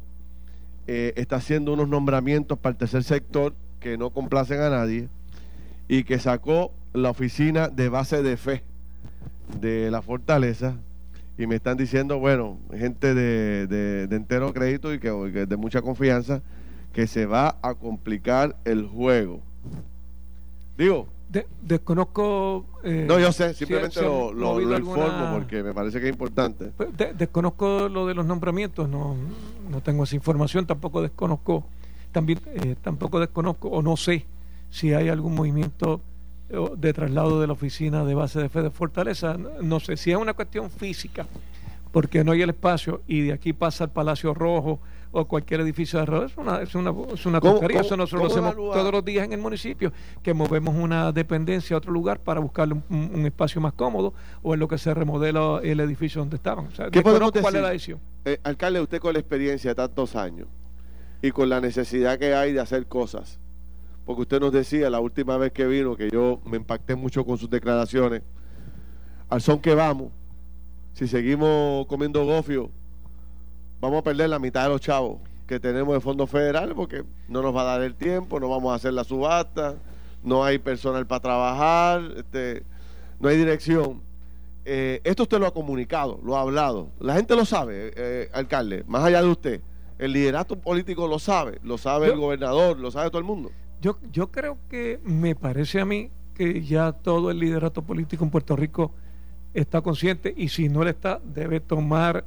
eh, está haciendo unos nombramientos para el tercer sector que no complacen a nadie y que sacó la oficina de base de fe de la fortaleza y me están diciendo, bueno, gente de, de, entero crédito y que, de mucha confianza, que se va a complicar el juego. Digo, desconozco. Eh, no, yo sé, simplemente lo, lo, informo porque me parece que es importante. Pues, desconozco lo de los nombramientos, no, no tengo esa información, tampoco desconozco, también eh, tampoco desconozco o no sé si hay algún movimiento de traslado de la oficina de base de fe de Fortaleza. No sé si es una cuestión física, porque no hay el espacio y de aquí pasa al Palacio Rojo o cualquier edificio de alrededor. Es una, es una, es una Eso nosotros lo hacemos todos los días en el municipio, que movemos una dependencia a otro lugar para buscarle un, espacio más cómodo o en lo que se remodela el edificio donde estaban. ¿Qué podemos ¿Cuál es la decisión? Eh, alcalde, usted con la experiencia de tantos años y con la necesidad que hay de hacer cosas, porque usted nos decía la última vez que vino, que yo me impacté mucho con sus declaraciones, al son que vamos, si seguimos comiendo gofio, vamos a perder la mitad de los chavos que tenemos de fondos federales porque no nos va a dar el tiempo, no vamos a hacer la subasta, no hay personal para trabajar, este, no hay dirección. Eh, esto usted lo ha comunicado, lo ha hablado. La gente lo sabe, eh, alcalde, más allá de usted. El liderato político lo sabe, lo sabe el gobernador, lo sabe todo el mundo. Yo, yo creo que me parece a mí que ya todo el liderato político en Puerto Rico está consciente y si no le está, debe tomar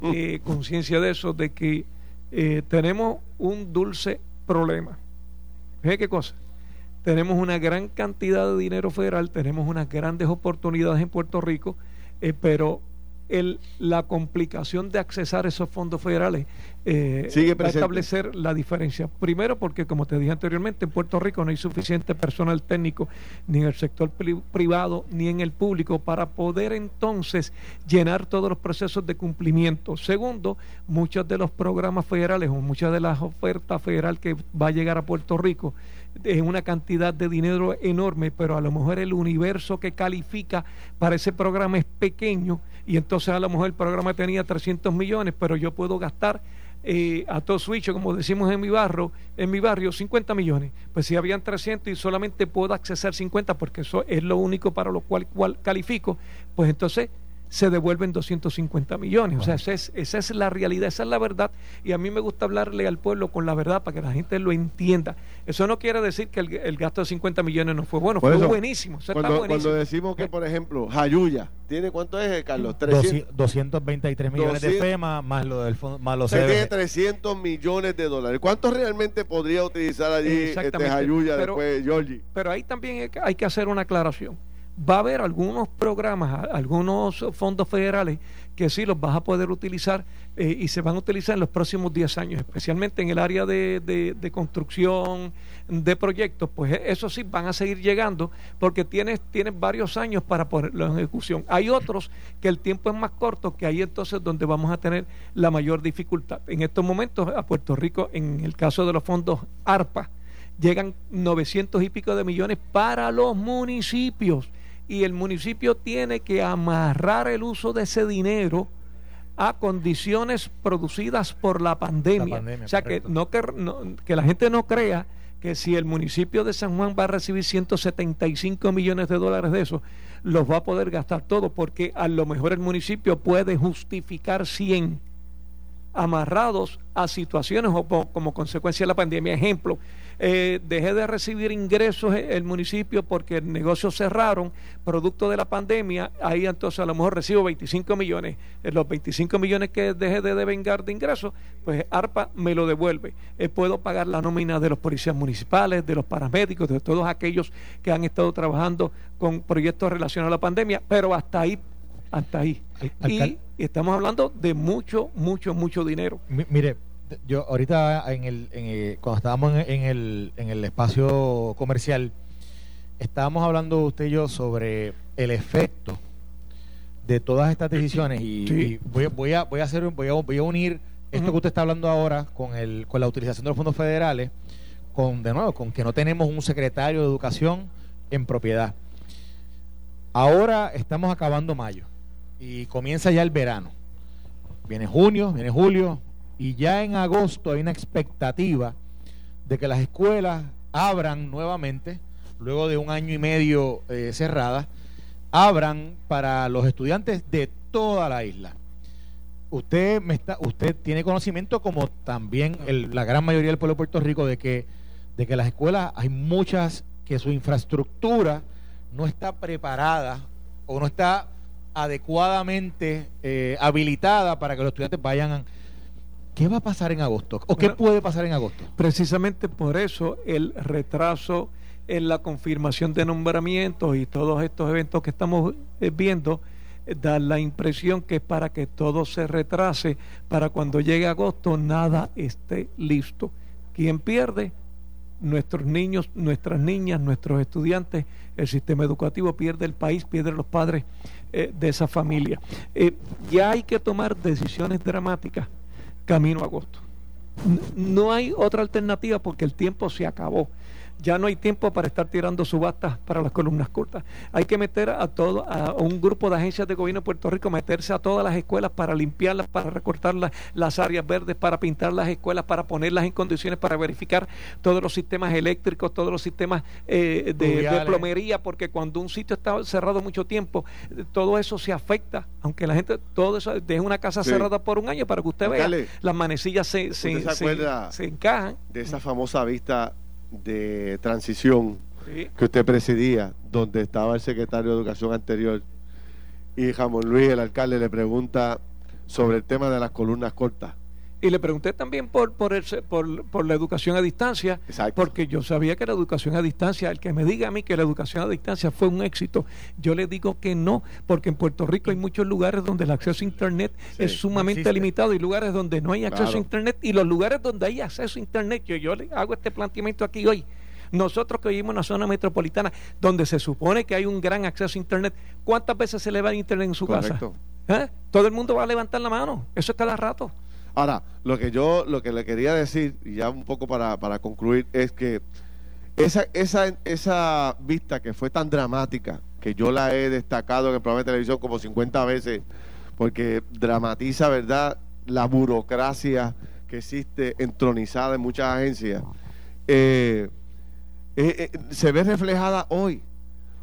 Mm. Eh, conciencia de eso, de que eh, tenemos un dulce problema. ¿Ve qué cosa? Tenemos una gran cantidad de dinero federal, tenemos unas grandes oportunidades en Puerto Rico, eh, pero el, la complicación de accesar esos fondos federales eh, va a establecer la diferencia. Primero porque, como te dije anteriormente, en Puerto Rico no hay suficiente personal técnico ni en el sector privado ni en el público para poder entonces llenar todos los procesos de cumplimiento. Segundo, muchos de los programas federales o muchas de las ofertas federal que va a llegar a Puerto Rico es una cantidad de dinero enorme, pero a lo mejor el universo que califica para ese programa es pequeño y entonces a lo mejor el programa tenía 300 millones, pero yo puedo gastar eh, a todo switch, como decimos en mi barrio, en mi barrio, 50 millones. Pues si habían 300 y solamente puedo accesar 50 porque eso es lo único para lo cual, cual califico, pues entonces se devuelven 250 millones. O sea, esa es, esa es la realidad, esa es la verdad. Y a mí me gusta hablarle al pueblo con la verdad para que la gente lo entienda. Eso no quiere decir que el, gasto de 50 millones no fue bueno, fue buenísimo, cuando, decimos que, por ejemplo, Jayuya, ¿tiene cuánto es, Carlos? 300, 223 millones de FEMA más lo del fondo, más los tiene 300 millones de dólares. ¿Cuánto realmente podría utilizar allí este Jayuya después, Georgie? Pero ahí también hay que hacer una aclaración va a haber algunos programas, algunos fondos federales que sí los vas a poder utilizar eh, y se van a utilizar en los próximos 10 años, especialmente en el área de, construcción, de proyectos, pues eso sí van a seguir llegando porque tienes, tienes varios años para ponerlo en ejecución. Hay otros que el tiempo es más corto, que ahí entonces donde vamos a tener la mayor dificultad. En estos momentos a Puerto Rico, en el caso de los fondos ARPA, llegan 900 y pico de millones para los municipios y el municipio tiene que amarrar el uso de ese dinero a condiciones producidas por la pandemia. o sea, que, no, que, que la gente no crea que si el municipio de San Juan va a recibir 175 millones de dólares de eso, los va a poder gastar todo, porque a lo mejor el municipio puede justificar 100 amarrados a situaciones o como consecuencia de la pandemia. Ejemplo, eh, dejé de recibir ingresos el municipio porque el negocio cerraron, producto de la pandemia, ahí entonces a lo mejor recibo 25 millones, eh, los 25 millones que dejé de devengar de ingresos, pues ARPA me lo devuelve. Eh, puedo pagar la nómina de los policías municipales, de los paramédicos, de todos aquellos que han estado trabajando con proyectos relacionados a la pandemia, pero hasta ahí, hasta ahí. y, estamos hablando de mucho, mucho, mucho dinero. mire, yo ahorita en el, en cuando estábamos en el, en el espacio comercial, estábamos hablando usted y yo sobre el efecto de todas estas decisiones y, voy, voy, a voy a hacer voy a, voy a unir esto que usted está hablando ahora con el con la utilización de los fondos federales con de nuevo con que no tenemos un secretario de educación en propiedad. Ahora estamos acabando mayo y comienza ya el verano. Viene junio, viene julio, y ya en agosto hay una expectativa de que las escuelas abran nuevamente, luego de un año y medio eh, cerradas, abran para los estudiantes de toda la isla. Usted tiene conocimiento, como también la gran mayoría del pueblo de Puerto Rico, de que, de que las escuelas hay muchas que su infraestructura no está preparada o no está adecuadamente eh, habilitada para que los estudiantes vayan a ¿Qué va a pasar en agosto? ¿O qué puede pasar en agosto? Precisamente por eso el retraso en la confirmación de nombramientos y todos estos eventos que estamos eh, viendo eh, da la impresión que para que todo se retrase, para cuando llegue agosto nada esté listo. ¿Quién pierde? Nuestros niños, nuestras niñas, nuestros estudiantes, el sistema educativo pierde el país, pierde los padres eh, de esa familia. ya hay que tomar decisiones dramáticas camino a agosto. No hay otra alternativa porque el tiempo se acabó. Ya no hay tiempo para estar tirando subastas para las columnas cortas. Hay que meter a todo a un grupo de agencias de gobierno de Puerto Rico, meterse a todas las escuelas para limpiarlas, para recortar las, áreas verdes, para pintar las escuelas, para ponerlas en condiciones, para verificar todos los sistemas eléctricos, todos los sistemas eh, de, plomería, porque cuando un sitio está cerrado mucho tiempo, todo eso se afecta, aunque la gente, todo eso, deje una casa cerrada por un año para que usted vea, las manecillas se, se, se encajan. De esa famosa vista de transición que usted presidía, donde estaba el secretario de Educación anterior, y Jamón Luis, el alcalde, le pregunta sobre el tema de las columnas cortas. Y le pregunté también por, por, el, por, por, la educación a distancia, porque yo sabía que la educación a distancia, el que me diga a mí que la educación a distancia fue un éxito, yo le digo que no, porque en Puerto Rico hay muchos lugares donde el acceso a Internet es sumamente limitado y lugares donde no hay acceso a Internet y los lugares donde hay acceso a Internet, yo, yo le hago este planteamiento aquí hoy. Nosotros que vivimos en una zona metropolitana donde se supone que hay un gran acceso a Internet, ¿cuántas veces se le va a Internet en su casa? ¿Eh? Todo el mundo va a levantar la mano, eso es cada rato. Ahora, lo que yo, lo que le quería decir, y ya un poco para, para concluir, es que esa, esa, esa vista que fue tan dramática, que yo la he destacado en el programa de televisión como 50 veces, porque dramatiza, ¿verdad?, la burocracia que existe entronizada en muchas agencias, eh, eh, eh, se ve reflejada hoy.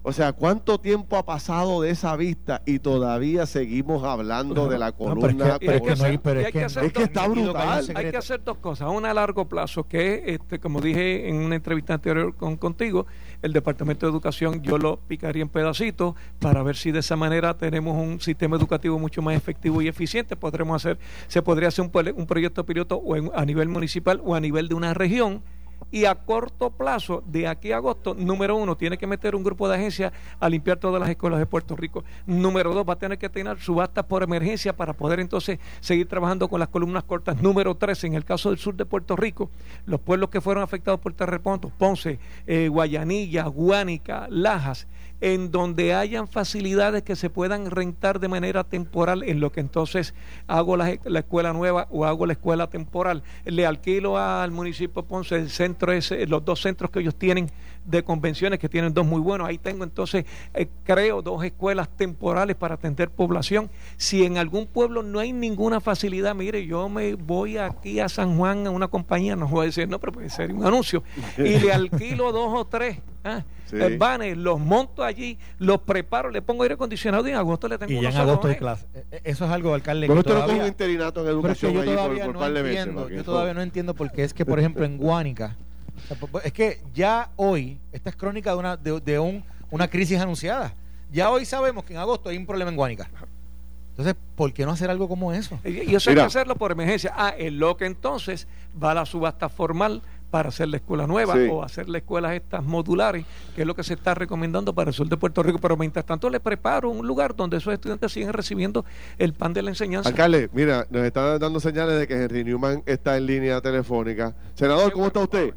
O sea, ¿cuánto tiempo ha pasado de esa vista y todavía seguimos hablando de la columna? es que, está brutal. Hay que hacer dos cosas. Una a largo plazo, que este, como dije en una entrevista anterior con, contigo, el Departamento de Educación yo lo picaría en pedacitos para ver si de esa manera tenemos un sistema educativo mucho más efectivo y eficiente. Podremos hacer, se podría hacer un, un proyecto piloto o a nivel municipal o a nivel de una región y a corto plazo, de aquí a agosto, número uno, tiene que meter un grupo de agencias a limpiar todas las escuelas de Puerto Rico. Número dos, va a tener que tener subastas por emergencia para poder entonces seguir trabajando con las columnas cortas. Número tres, en el caso del sur de Puerto Rico, los pueblos que fueron afectados por terremotos, Ponce, eh, Guayanilla, Guánica, Lajas, en donde hayan facilidades que se puedan rentar de manera temporal, en lo que entonces hago la, escuela nueva o hago la escuela temporal. Le alquilo al municipio Ponce el centro ese, los dos centros que ellos tienen de convenciones, que tienen dos muy buenos. Ahí tengo entonces, eh, creo, dos escuelas temporales para atender población. Si en algún pueblo no hay ninguna facilidad, mire, yo me voy aquí a San Juan a una compañía, no voy a decir, no, pero puede ser un anuncio, y le alquilo dos o tres. ¿ah? el banner, los monto allí, los preparo, le pongo aire acondicionado y en agosto le tengo Y ya en agosto hay clase. E, e, eso es algo, alcalde. Pero usted no un interinato en educación yo todavía por, no entiendo, Yo todavía no entiendo porque es que, por ejemplo, en Guánica, es que ya hoy, esta es crónica de una, de, un, una crisis anunciada. Ya hoy sabemos que en agosto hay un problema en Guánica. Entonces, ¿por qué no hacer algo como eso? Y eso hay que hacerlo por emergencia. Ah, en lo que entonces va a la subasta formal para hacer la escuela nueva o hacer las escuelas estas modulares, que es lo que se está recomendando para el sur de Puerto Rico. Pero mientras tanto le preparo un lugar donde esos estudiantes siguen recibiendo el pan de la enseñanza. Alcalde, mira, nos están dando señales de que Henry Newman está en línea telefónica. Senador, ¿cómo está usted?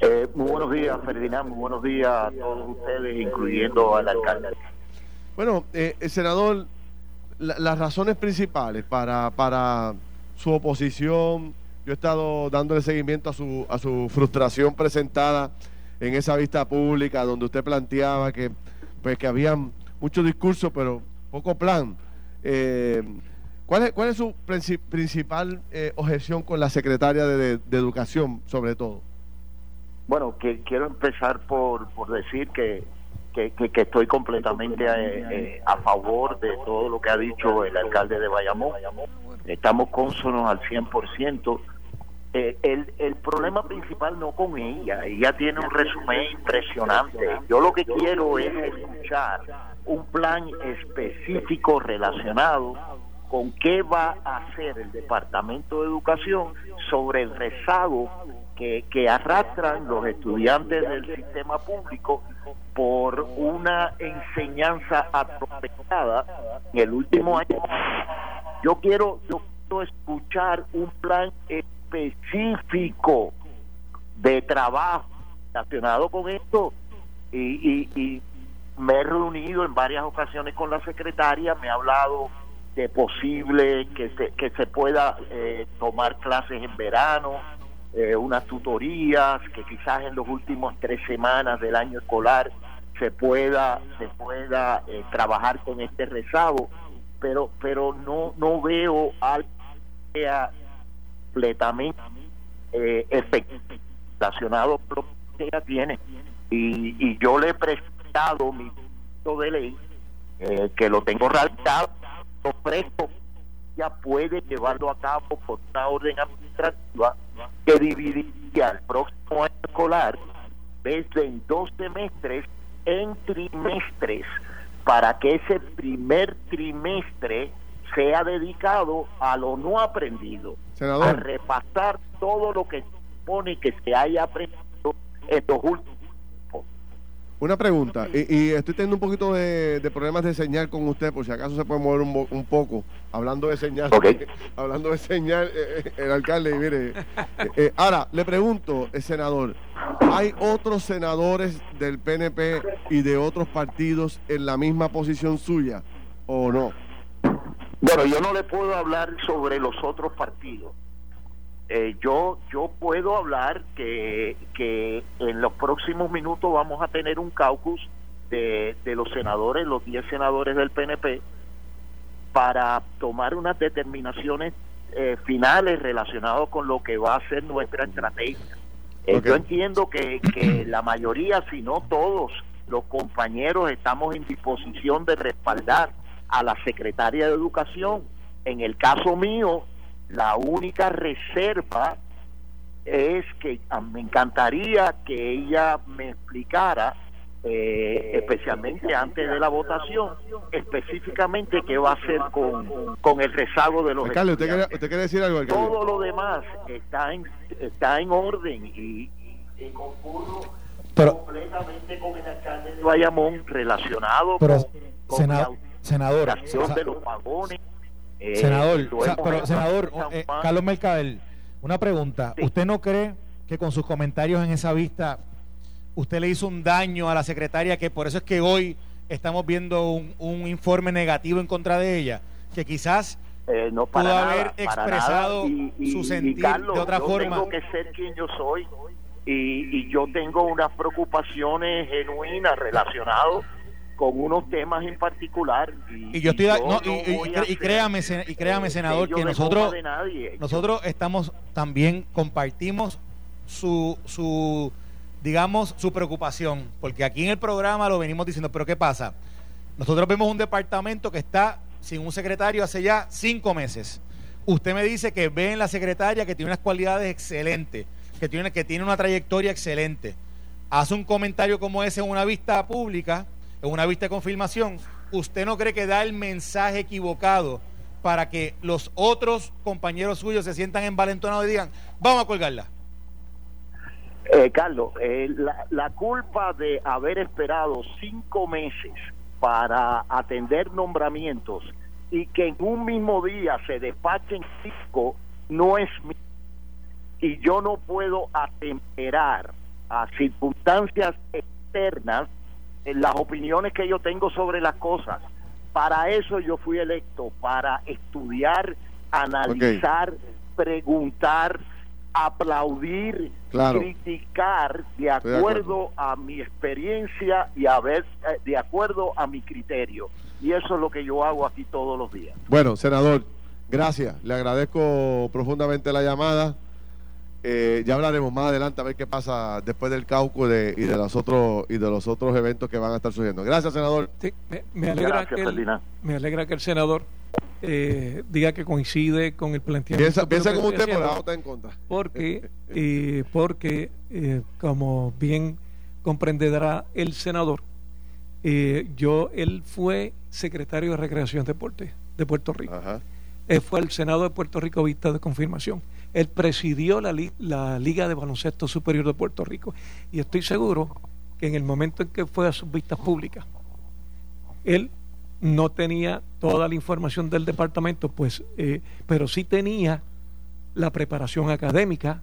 Eh, muy buenos días, Ferdinand. Muy buenos días a todos ustedes, incluyendo al alcalde. Bueno, eh, el senador las razones principales para, para su oposición, yo he estado dándole seguimiento a su, a su frustración presentada en esa vista pública donde usted planteaba que, pues, que había mucho discurso pero poco plan. Eh, ¿cuál, es, ¿Cuál es su principal eh, objeción con la secretaria de, Educación, sobre todo? Bueno, que quiero empezar por, por decir que que, que, estoy completamente eh, eh, a favor de todo lo que ha dicho el alcalde de Bayamón. Estamos cónsonos al 100%. Eh, el, el problema principal no con ella, ella tiene un resumen impresionante. Yo lo que quiero es escuchar un plan específico relacionado con qué va a hacer el Departamento de Educación sobre el rezago que, arrastran los estudiantes del sistema público por una enseñanza atropellada en el último año. Yo quiero, yo quiero escuchar un plan específico de trabajo relacionado con esto y, y, me he reunido en varias ocasiones con la secretaria, me ha hablado de posible que se, que se pueda eh, tomar clases en verano, eh, unas tutorías, que quizás en los últimos tres semanas del año escolar se pueda se pueda eh, trabajar con este rezago. Pero pero no no veo algo completamente eh, efectivo relacionado con lo que ella tiene. Y, y yo le he prestado mi punto de ley eh, que lo tengo radicado lo presto puede llevarlo a cabo por una orden administrativa que dividiría el próximo año escolar desde en dos semestres en trimestres para que ese primer trimestre sea dedicado a lo no aprendido, a repasar todo lo que supone que se haya aprendido en los últimos una pregunta, y, estoy teniendo un poquito de, problemas de señal con usted, por si acaso se puede mover un, poco, hablando de señal, hablando de señal, eh, eh, el alcalde, mire. Eh, ahora, le pregunto, el senador, ¿hay otros senadores del PNP y de otros partidos en la misma posición suya o no? Bueno, yo no le puedo hablar sobre los otros partidos. Eh, yo yo puedo hablar que, que en los próximos minutos vamos a tener un caucus de, de los senadores, los 10 senadores del PNP, para tomar unas determinaciones eh, finales relacionadas con lo que va a ser nuestra estrategia. Eh, yo entiendo que, que la mayoría, si no todos, los compañeros estamos en disposición de respaldar a la secretaria de Educación. En el caso mío, la única reserva es que ah, me encantaría que ella me explicara, eh, especialmente antes de la votación, específicamente qué va a hacer con, con el rezago de los alcalde, ¿usted quiere, ¿usted quiere, decir algo? Todo lo demás está en, está en orden y, y, completamente con el alcalde de Bayamón relacionado con, senador, de los vagones eh, senador, pero senador, eh, Carlos Mercader, una pregunta. ¿Usted no cree que con sus comentarios en esa vista usted le hizo un daño a la secretaria que por eso es que hoy estamos viendo un, informe negativo en contra de ella? Que quizás eh, no pudo haber expresado su sentir de otra yo forma. Tengo que ser quien yo soy y, y yo tengo unas preocupaciones genuinas relacionadas con unos temas en particular. Y, yo estoy y, créame, y créame senador que nosotros nosotros estamos también compartimos su su digamos, su preocupación, porque aquí en el programa lo venimos diciendo, pero ¿qué pasa? Nosotros vemos un departamento que está sin un secretario hace ya cinco meses. Usted me dice que ve en la secretaria que tiene unas cualidades excelentes, que tiene, que tiene una trayectoria excelente. Hace un comentario como ese en una vista pública, en una vista de confirmación. ¿Usted no cree que da el mensaje equivocado para que los otros compañeros suyos se sientan envalentonados y digan, vamos a colgarla? Eh, Carlos, eh, la, la culpa de haber esperado cinco meses para atender nombramientos y que en un mismo día se despachen cinco no es mi y yo no puedo atemperar a circunstancias externas las opiniones que yo tengo sobre las cosas. Para eso yo fui electo, para estudiar, analizar, preguntar, aplaudir, criticar de acuerdo, a mi experiencia y a ver eh, de acuerdo a mi criterio. Y eso es lo que yo hago aquí todos los días. Bueno, senador, gracias. Le agradezco profundamente la llamada. Eh, ya hablaremos más adelante a ver qué pasa después del caucus y de los otros y de los otros eventos que van a estar sucediendo. Gracias, senador. me, alegra que me alegra que el senador eh, diga que coincide con el planteamiento. Piensa, como usted, pero está en contra. Porque, eh, porque eh, como bien comprenderá el senador, eh, yo, él fue secretario de Recreación y Deporte de Puerto Rico. Él fue al Senado de Puerto Rico vista de confirmación. Él presidió la, la Liga de Baloncesto Superior de Puerto Rico. Y estoy seguro que en el momento en que fue a sus vistas públicas, él no tenía toda la información del departamento, pues, eh, pero sí tenía la preparación académica,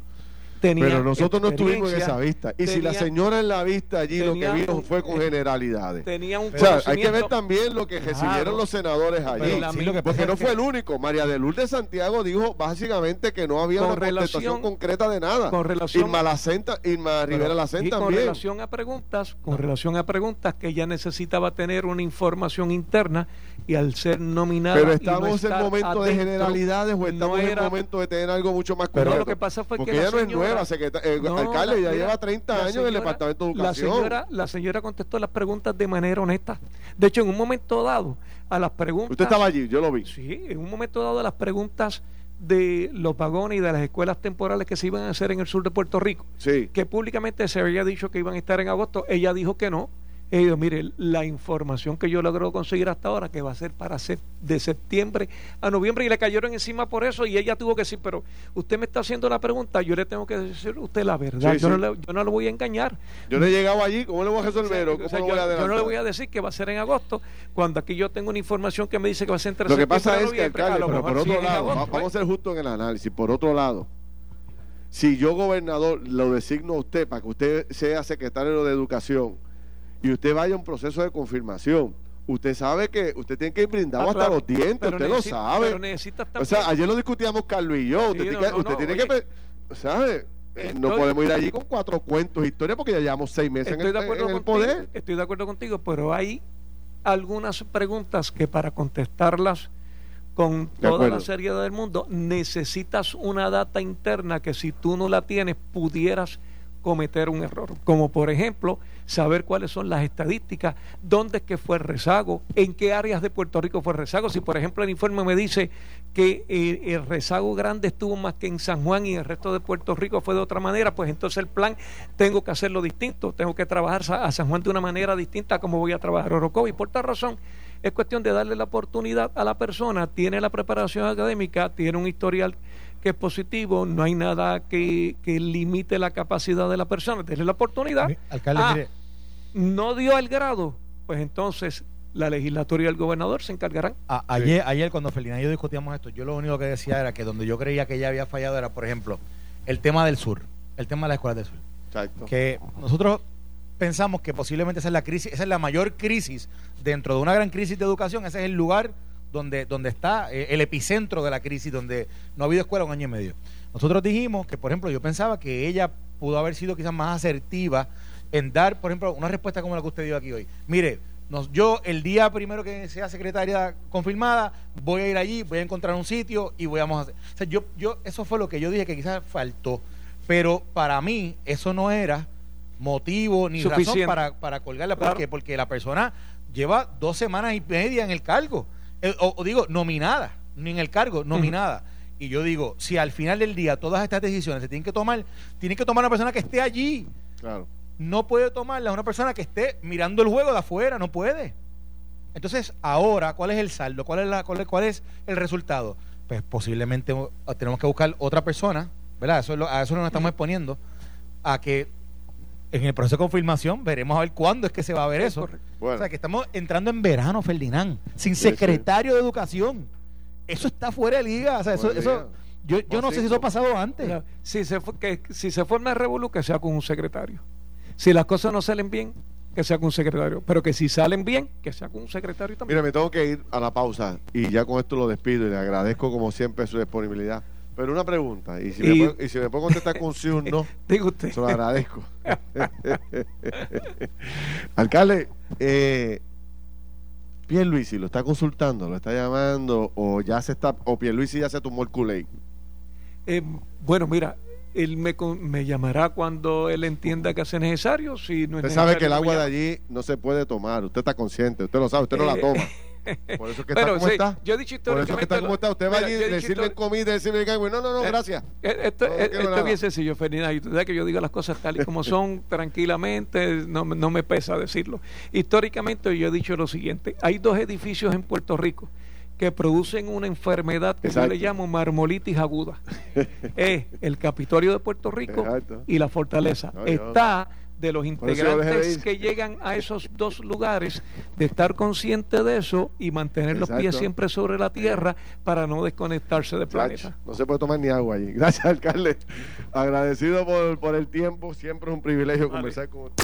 pero nosotros no estuvimos en esa vista. Y si la señora en la vista allí lo que vino fue con generalidades. Tenía un o sea, hay que ver también lo que recibieron los senadores allí. porque no fue el único. María de Lourdes Santiago dijo básicamente que no había una contestación concreta de nada. Con relación, Irma, Lacenta, Irma Rivera Lacenta también. Con relación a preguntas, con relación a preguntas que ella necesitaba tener una información interna y al ser nominada. Pero estamos en momento de generalidades o estamos en momento de tener algo mucho más Pero lo que pasa fue que ella no es nueva, secretaria, alcalde, ya lleva 30 años en el Departamento de Educación. La señora, la señora contestó las preguntas de manera honesta. De hecho, en un momento dado, a las preguntas. Usted estaba allí, yo lo vi. Sí, en un momento dado, a las preguntas de los vagones y de las escuelas temporales que se iban a hacer en el sur de Puerto Rico, sí. que públicamente se había dicho que iban a estar en agosto, ella dijo que no ellos, mire, la información que yo logro conseguir hasta ahora, que va a ser para de septiembre a noviembre, y le cayeron encima por eso, y ella tuvo que decir, pero usted me está haciendo la pregunta, yo le tengo que decir a usted la verdad, yo, No le, yo no voy a engañar. Yo le he llegado allí, ¿cómo le voy a resolver? yo, no le voy a decir que va a ser en agosto, cuando aquí yo tengo una información que me dice que va a ser entre Lo que pasa es que, alcalde, pero por otro lado, vamos a ser justos en el análisis, por otro lado, si yo gobernador lo designo a usted para que usted sea secretario de Educación, y usted vaya a un proceso de confirmación, usted sabe que usted tiene que ir brindado ah, hasta los dientes, usted lo sabe. o sea, ayer lo discutíamos Carlos y yo. usted, tiene, que. ¿Sabe? Eh, no podemos ir allí con cuatro cuentos, historias, porque ya llevamos seis meses en el, en poder. Estoy de acuerdo contigo, pero hay algunas preguntas que para contestarlas con toda la seriedad del mundo necesitas una data interna que si tú no la tienes pudieras cometer un error. Como por ejemplo, saber cuáles son las estadísticas, dónde es que fue el rezago, en qué áreas de Puerto Rico fue el rezago. Si por ejemplo el informe me dice que eh, el rezago grande estuvo más que en San Juan y el resto de Puerto Rico fue de otra manera, pues entonces el plan tengo que hacerlo distinto, tengo que trabajar a San Juan de una manera distinta como voy a trabajar a Y por tal razón es cuestión de darle la oportunidad a la persona, tiene la preparación académica, tiene un historial que es positivo, no hay nada que, limite la capacidad de la persona, Tiene la oportunidad. Alcalde, ah, mire. No dio el grado, pues entonces la legislatura y el gobernador se encargarán. ayer, ayer cuando Felina y yo discutíamos esto, yo lo único que decía era que donde yo creía que ella había fallado era, por ejemplo, el tema del sur, el tema de la escuela del sur. Exacto. Que nosotros pensamos que posiblemente esa es la crisis, esa es la mayor crisis dentro de una gran crisis de educación, ese es el lugar donde, donde está eh, el epicentro de la crisis, donde no ha habido escuela un año y medio. Nosotros dijimos que, por ejemplo, yo pensaba que ella pudo haber sido quizás más asertiva en dar, por ejemplo, una respuesta como la que usted dio aquí hoy. Mire, nos, yo el día primero que sea secretaria confirmada, voy a ir allí, voy a encontrar un sitio y voy a hacer. O sea, yo, yo, eso fue lo que yo dije que quizás faltó. Pero para mí, eso no era motivo ni razón para, para colgarla. ¿Por Claro. qué? Porque la persona lleva dos semanas y media en el cargo. Eh, o, o digo, nominada, ni en el cargo, nominada. Y yo digo, si al final del día todas estas decisiones se tienen que tomar, tienen que tomar una persona que esté allí. Claro. No puede tomarla una persona que esté mirando el juego de afuera, no puede. Entonces, ahora, ¿cuál es el saldo? ¿Cuál es, la, cuál es, cuál es el resultado? Pues posiblemente uh, tenemos que buscar otra persona, ¿verdad? Eso es lo- a eso nos estamos exponiendo, a que en el proceso de confirmación veremos a ver cuándo es que se va a ver eso. Bueno. O sea, que estamos entrando en verano, Ferdinand, sin Sí, sí. secretario de educación. Eso está fuera de liga. O sea, eso, eso, yo, yo no sé si eso ha pasado antes. si se, fue- que, si se forma el revolú, que sea con un secretario. Si las cosas no salen bien, que sea con un secretario. Pero que si salen bien, que sea con un secretario también. Mira, me tengo que ir a la pausa y ya con esto lo despido y le agradezco como siempre su disponibilidad. Pero una pregunta, y si, Y- Me, puede, y si me puede contestar con sí o no, Diga usted. se lo agradezco. Alcalde, eh, Pierluisi lo está consultando, lo está llamando, o ya se está, o Pierluisi ya se tomó el culé. Eh, bueno, mira, él me, me llamará cuando él entienda que hace necesario. Si no es Usted sabe que el necesario, agua de allí no se puede tomar, usted está consciente, usted lo sabe, usted no la Eh, toma. Por eso es que Bueno, está como sí, está. yo he dicho Por eso es que está como está. Usted va allí, le sirven comida, le sirven algo. No, no, no, Eh, gracias. Eh, Esto, No eh, esto es bien sencillo, Ferdinand. Y tú sabes que yo digo las cosas tal y como son, tranquilamente, no, me- no me pesa decirlo. Históricamente, yo he dicho lo siguiente: hay dos edificios en Puerto Rico que producen una enfermedad que Exacto. yo le llamo marmolitis aguda. es el Capitolio de Puerto Rico Exacto. y la Fortaleza. No, Está de los de integrantes que llegan a esos dos lugares de estar consciente de eso y mantener los pies Exacto. siempre sobre la tierra para no desconectarse del Chacho, planeta. no se puede tomar ni agua allí. Gracias, alcalde. Agradecido por, por el tiempo. Siempre es un privilegio conversar con usted.